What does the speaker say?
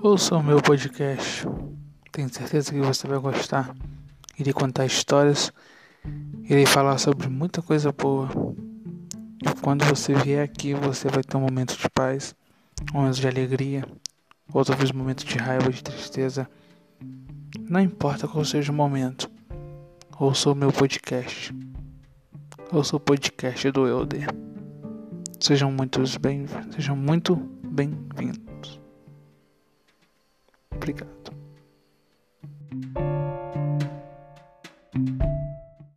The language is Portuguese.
Ouça o meu podcast. Tenho certeza que você vai gostar. Irei contar histórias. Irei falar sobre muita coisa boa. E quando você vier aqui, você vai ter um momento de paz, um momento de alegria, ou talvez um momento de raiva, de tristeza. Não importa qual seja o momento. Ouça o meu podcast. Ouça o podcast do Elder. Sejam muito bem, sejam muito bem-vindos. Obrigado.